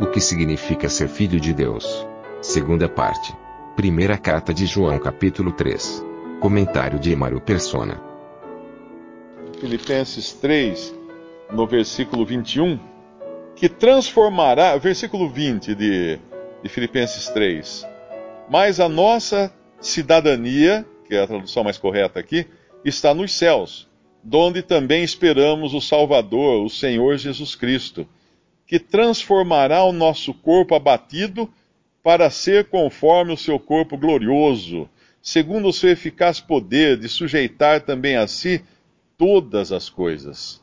O que significa ser filho de Deus? Segunda parte. Primeira carta de João, capítulo 3. Comentário de Emaro Persona. Filipenses 3, no versículo 21, que transformará, versículo 20 de, de Filipenses 3, mas a nossa cidadania, que é a tradução mais correta aqui, está nos céus, donde também esperamos o Salvador, o Senhor Jesus Cristo, que transformará o nosso corpo abatido para ser conforme o seu corpo glorioso, segundo o seu eficaz poder de sujeitar também a si todas as coisas.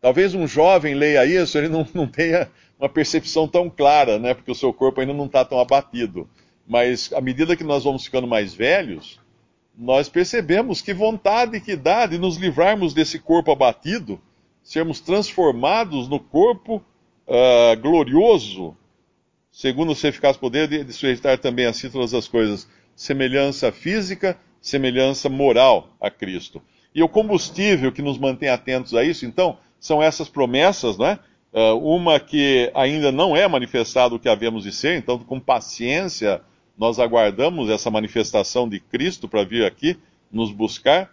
Talvez um jovem leia isso, ele não, não tenha uma percepção tão clara, né? Porque o seu corpo ainda não está tão abatido. Mas à medida que nós vamos ficando mais velhos, nós percebemos que vontade que dá de nos livrarmos desse corpo abatido, sermos transformados no corpo uh, glorioso, segundo o seu eficaz poder de, de sujeitar também a si todas as coisas, semelhança física, semelhança moral a Cristo. E o combustível que nos mantém atentos a isso, então, são essas promessas, não é? Uh, uma que ainda não é manifestado o que havemos de ser, então, com paciência, nós aguardamos essa manifestação de Cristo para vir aqui nos buscar.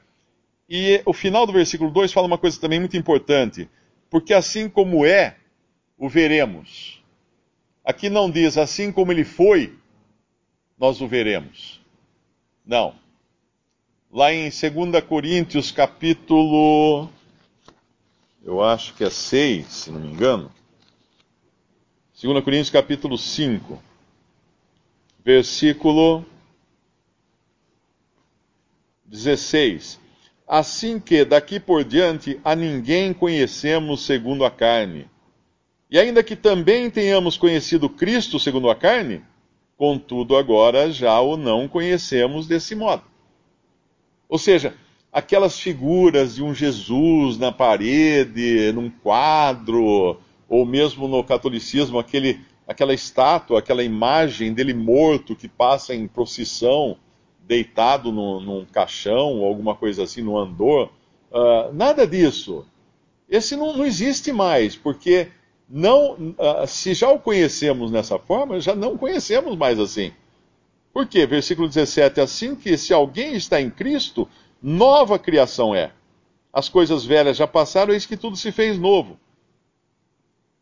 E o final do versículo 2 fala uma coisa também muito importante, porque assim como é, o veremos. Aqui não diz assim como ele foi, nós o veremos. Não. Lá em 2 Coríntios, capítulo. Eu acho que é 6, se não me engano. 2 Coríntios, capítulo 5, versículo 16. Assim que daqui por diante a ninguém conhecemos segundo a carne. E ainda que também tenhamos conhecido Cristo segundo a carne, contudo agora já o não conhecemos desse modo. Ou seja, aquelas figuras de um Jesus na parede, num quadro, ou mesmo no catolicismo, aquele, aquela estátua, aquela imagem dele morto que passa em procissão, deitado no, num caixão, ou alguma coisa assim, no andor. Uh, nada disso. Esse não, não, existe mais, porque não, uh, se já o conhecemos nessa forma, já não conhecemos mais assim. Por quê? Versículo 17: Assim que se alguém está em Cristo, nova criação é. As coisas velhas já passaram, eis que tudo se fez novo.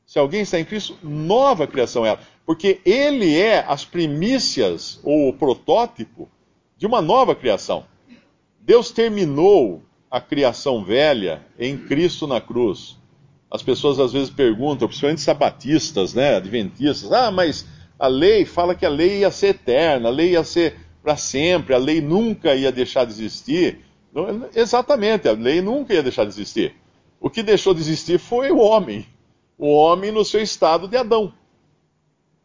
Se alguém está em Cristo, nova criação é. Porque ele é as primícias, ou o protótipo, de uma nova criação. Deus terminou a criação velha em Cristo na cruz. As pessoas às vezes perguntam, principalmente sabatistas, né, adventistas, ah, mas a lei fala que a lei ia ser eterna, a lei ia ser para sempre, a lei nunca ia deixar de existir. Exatamente, a lei nunca ia deixar de existir. O que deixou de existir foi o homem. O homem no seu estado de Adão.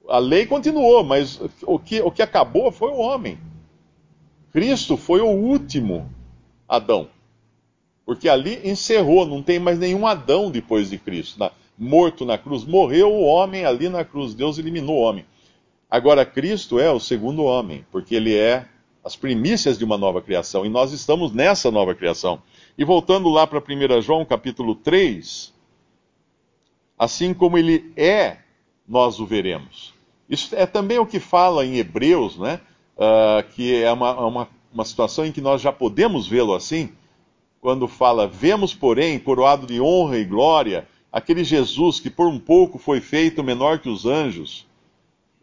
A lei continuou, mas o que, o que acabou foi o homem. Cristo foi o último Adão. Porque ali encerrou, não tem mais nenhum Adão depois de Cristo. Na, morto na cruz, morreu o homem ali na cruz. Deus eliminou o homem. Agora, Cristo é o segundo homem, porque ele é as primícias de uma nova criação, e nós estamos nessa nova criação. E voltando lá para 1 João capítulo 3, assim como ele é, nós o veremos. Isso é também o que fala em Hebreus, né? Uh, que é uma, uma, uma situação em que nós já podemos vê-lo assim, quando fala: Vemos, porém, coroado de honra e glória, aquele Jesus que por um pouco foi feito menor que os anjos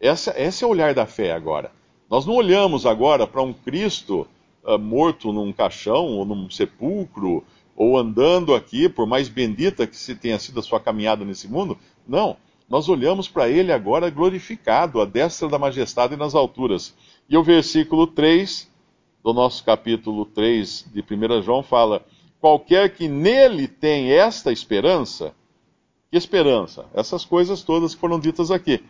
essa, esse é o olhar da fé agora. Nós não olhamos agora para um Cristo uh, morto num caixão ou num sepulcro, ou andando aqui, por mais bendita que se tenha sido a sua caminhada nesse mundo. Não. Nós olhamos para ele agora glorificado, à destra da majestade nas alturas. E o versículo 3 do nosso capítulo 3 de 1 João fala: qualquer que nele tem esta esperança, que esperança? Essas coisas todas que foram ditas aqui.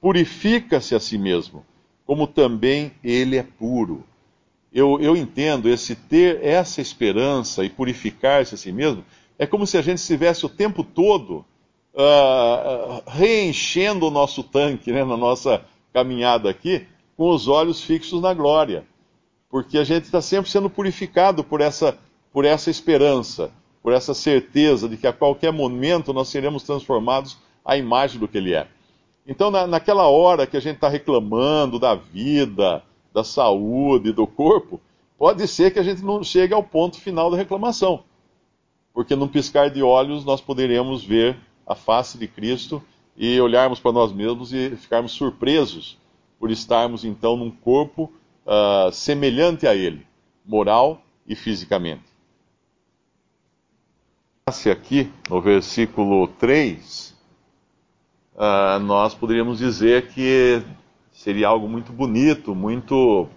Purifica-se a si mesmo, como também ele é puro. Eu, eu entendo esse ter essa esperança e purificar-se a si mesmo, é como se a gente estivesse o tempo todo uh, reenchendo o nosso tanque, né, na nossa caminhada aqui, com os olhos fixos na glória. Porque a gente está sempre sendo purificado por essa, por essa esperança, por essa certeza de que a qualquer momento nós seremos transformados à imagem do que Ele é. Então, na, naquela hora que a gente está reclamando da vida, da saúde, do corpo, pode ser que a gente não chegue ao ponto final da reclamação. Porque num piscar de olhos nós poderemos ver a face de Cristo e olharmos para nós mesmos e ficarmos surpresos por estarmos então num corpo uh, semelhante a Ele, moral e fisicamente. Aqui no versículo 3, uh, ah, nós poderíamos dizer que seria algo muito bonito, muito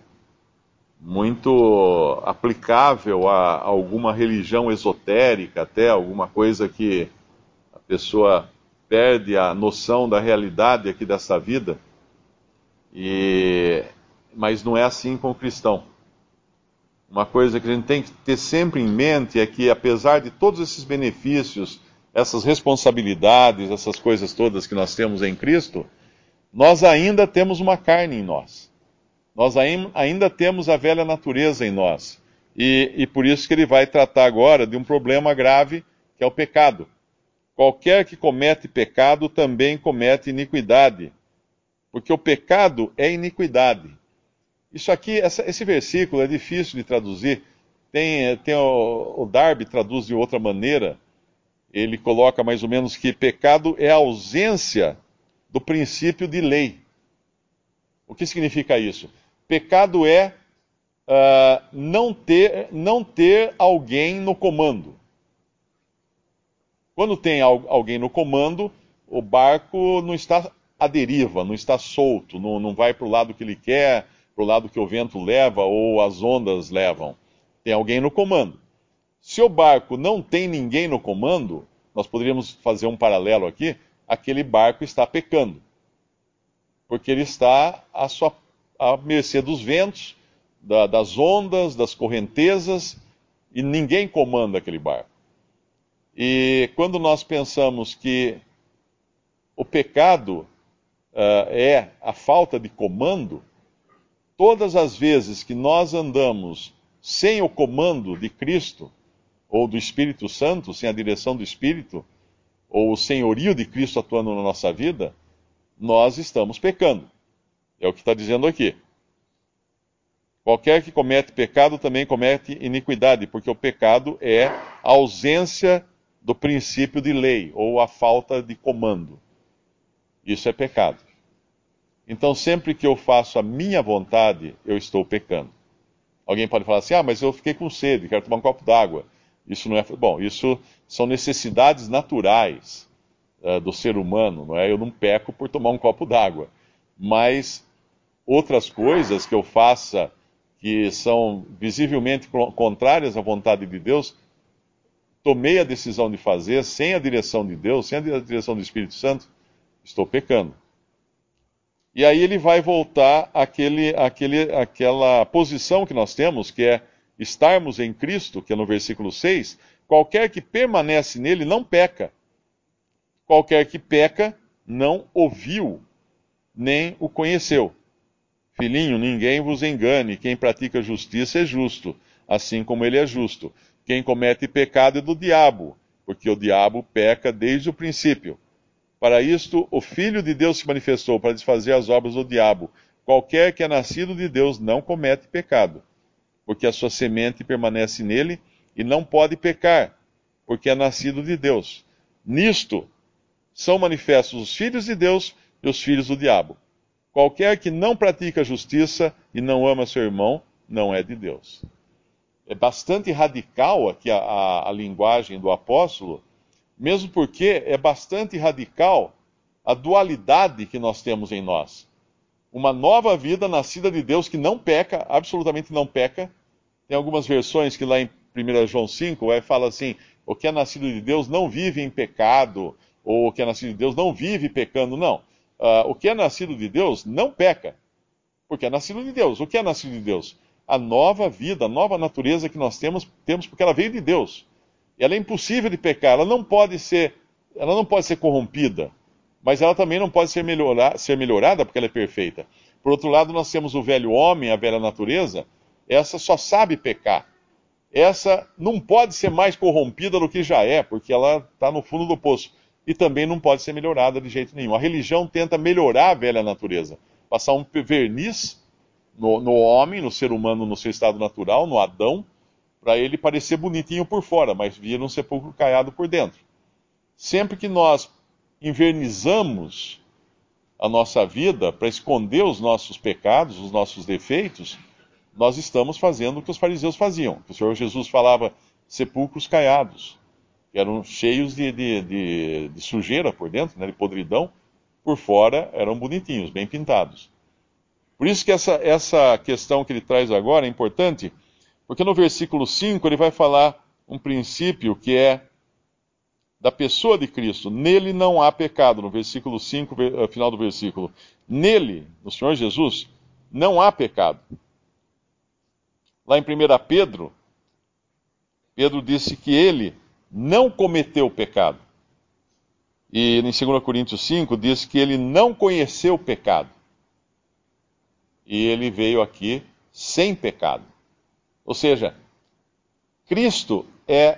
muito aplicável a alguma religião esotérica, até alguma coisa que a pessoa perde a noção da realidade aqui dessa vida. E, mas não é assim com o cristão. Uma coisa que a gente tem que ter sempre em mente é que, apesar de todos esses benefícios, essas responsabilidades, essas coisas todas que nós temos em Cristo, nós ainda temos uma carne em nós. Nós ainda temos a velha natureza em nós. E, e por isso que ele vai tratar agora de um problema grave, que é o pecado. Qualquer que comete pecado também comete iniquidade, porque o pecado é iniquidade. Isso aqui, essa, esse versículo é difícil de traduzir. Tem, tem o, o Darby traduz de outra maneira. Ele coloca mais ou menos que pecado é a ausência do princípio de lei. O que significa isso? Pecado é uh, não, ter, não ter alguém no comando. Quando tem alguém no comando, o barco não está à deriva, não está solto, não, não vai para o lado que ele quer, para o lado que o vento leva ou as ondas levam. Tem alguém no comando. Se o barco não tem ninguém no comando, nós poderíamos fazer um paralelo aqui, aquele barco está pecando. Porque ele está à, sua, à mercê dos ventos, da, das ondas, das correntezas, e ninguém comanda aquele barco. E quando nós pensamos que o pecado uh, é a falta de comando, todas as vezes que nós andamos sem o comando de Cristo, ou do Espírito Santo, sem a direção do Espírito, ou o senhorio de Cristo atuando na nossa vida, nós estamos pecando. É o que está dizendo aqui. Qualquer que comete pecado também comete iniquidade, porque o pecado é a ausência do princípio de lei ou a falta de comando. Isso é pecado. Então, sempre que eu faço a minha vontade, eu estou pecando. Alguém pode falar assim: ah, mas eu fiquei com sede, quero tomar um copo d'água. Isso não é. Bom, isso são necessidades naturais uh, do ser humano, não é? Eu não peco por tomar um copo d'água. Mas outras coisas que eu faça que são visivelmente contrárias à vontade de Deus, tomei a decisão de fazer sem a direção de Deus, sem a direção do Espírito Santo, estou pecando. E aí ele vai voltar àquele, àquele, àquela posição que nós temos, que é estarmos em Cristo, que é no versículo 6, qualquer que permanece nele não peca. Qualquer que peca não ouviu, nem o conheceu. Filhinho, ninguém vos engane, quem pratica justiça é justo, assim como ele é justo. Quem comete pecado é do diabo, porque o diabo peca desde o princípio. Para isto, o Filho de Deus se manifestou para desfazer as obras do diabo. Qualquer que é nascido de Deus não comete pecado, porque a sua semente permanece nele e não pode pecar, porque é nascido de Deus. Nisto são manifestos os filhos de Deus e os filhos do diabo. Qualquer que não pratica justiça e não ama seu irmão, não é de Deus é bastante radical aqui a, a, a linguagem do apóstolo, mesmo porque é bastante radical a dualidade que nós temos em nós. Uma nova vida nascida de Deus que não peca, absolutamente não peca. Tem algumas versões que lá em 1 João 5, vai falar assim: o que é nascido de Deus não vive em pecado, ou o que é nascido de Deus não vive pecando. Não. Uh, o que é nascido de Deus não peca, porque é nascido de Deus. O que é nascido de Deus? A nova vida, a nova natureza que nós temos, temos porque ela veio de Deus. Ela é impossível de pecar, ela não pode ser, ela não pode ser corrompida, mas ela também não pode ser, melhorar, ser melhorada porque ela é perfeita. Por outro lado, nós temos o velho homem, a velha natureza, essa só sabe pecar. Essa não pode ser mais corrompida do que já é, porque ela está no fundo do poço. E também não pode ser melhorada de jeito nenhum. A religião tenta melhorar a velha natureza, passar um verniz no, no homem, no ser humano, no seu estado natural, no Adão, para ele parecer bonitinho por fora, mas vira um sepulcro caiado por dentro. Sempre que nós invernizamos a nossa vida para esconder os nossos pecados, os nossos defeitos, nós estamos fazendo o que os fariseus faziam. O Senhor Jesus falava sepulcros caiados, que eram cheios de, de, de, de sujeira por dentro, né, de podridão, por fora eram bonitinhos, bem pintados. Por isso que essa, essa questão que ele traz agora é importante, porque no versículo 5 ele vai falar um princípio que é da pessoa de Cristo. Nele não há pecado, no versículo 5, eh, final do versículo. Nele, no Senhor Jesus, não há pecado. Lá em 1 Pedro, Pedro disse que ele não cometeu pecado. E em 2 Coríntios 5 diz que ele não conheceu pecado. E ele veio aqui sem pecado. Ou seja, Cristo é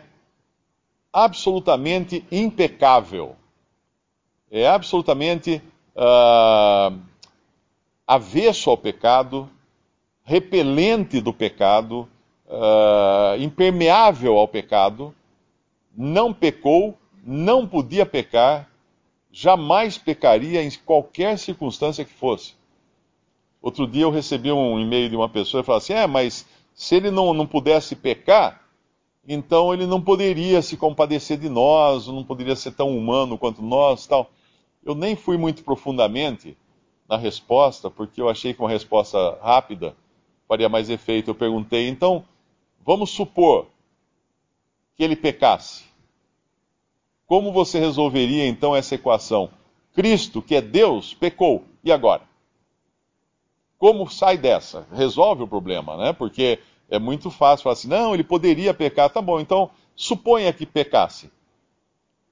absolutamente impecável. É absolutamente uh, avesso ao pecado, repelente do pecado, uh, impermeável ao pecado, não pecou, não podia pecar, jamais pecaria em qualquer circunstância que fosse. Outro dia eu recebi um e-mail de uma pessoa e falou assim: é, mas se ele não, não pudesse pecar, então ele não poderia se compadecer de nós, não poderia ser tão humano quanto nós, tal. Eu nem fui muito profundamente na resposta, porque eu achei que uma resposta rápida faria mais efeito. Eu perguntei, então, vamos supor que ele pecasse. Como você resolveria então essa equação? Cristo, que é Deus, pecou. E agora? Como sai dessa? Resolve o problema, né? Porque é muito fácil falar assim, não, ele poderia pecar, tá bom, então suponha que pecasse.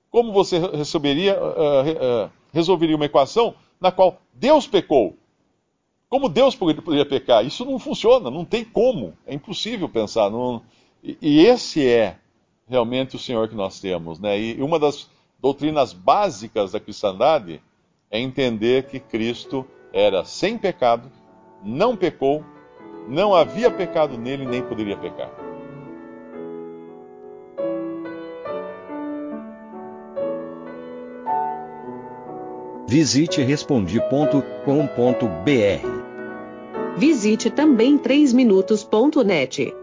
Como você resolveria, uh, uh, resolveria uma equação na qual Deus pecou? Como Deus poderia pecar? Isso não funciona, não tem como, é impossível pensar. Não... E esse é realmente o Senhor que nós temos. Né? E uma das doutrinas básicas da cristandade é entender que Cristo era sem pecado, não pecou não havia pecado nele, nem poderia pecar. Visite respondi.com.br. Visite também 3minutos.net.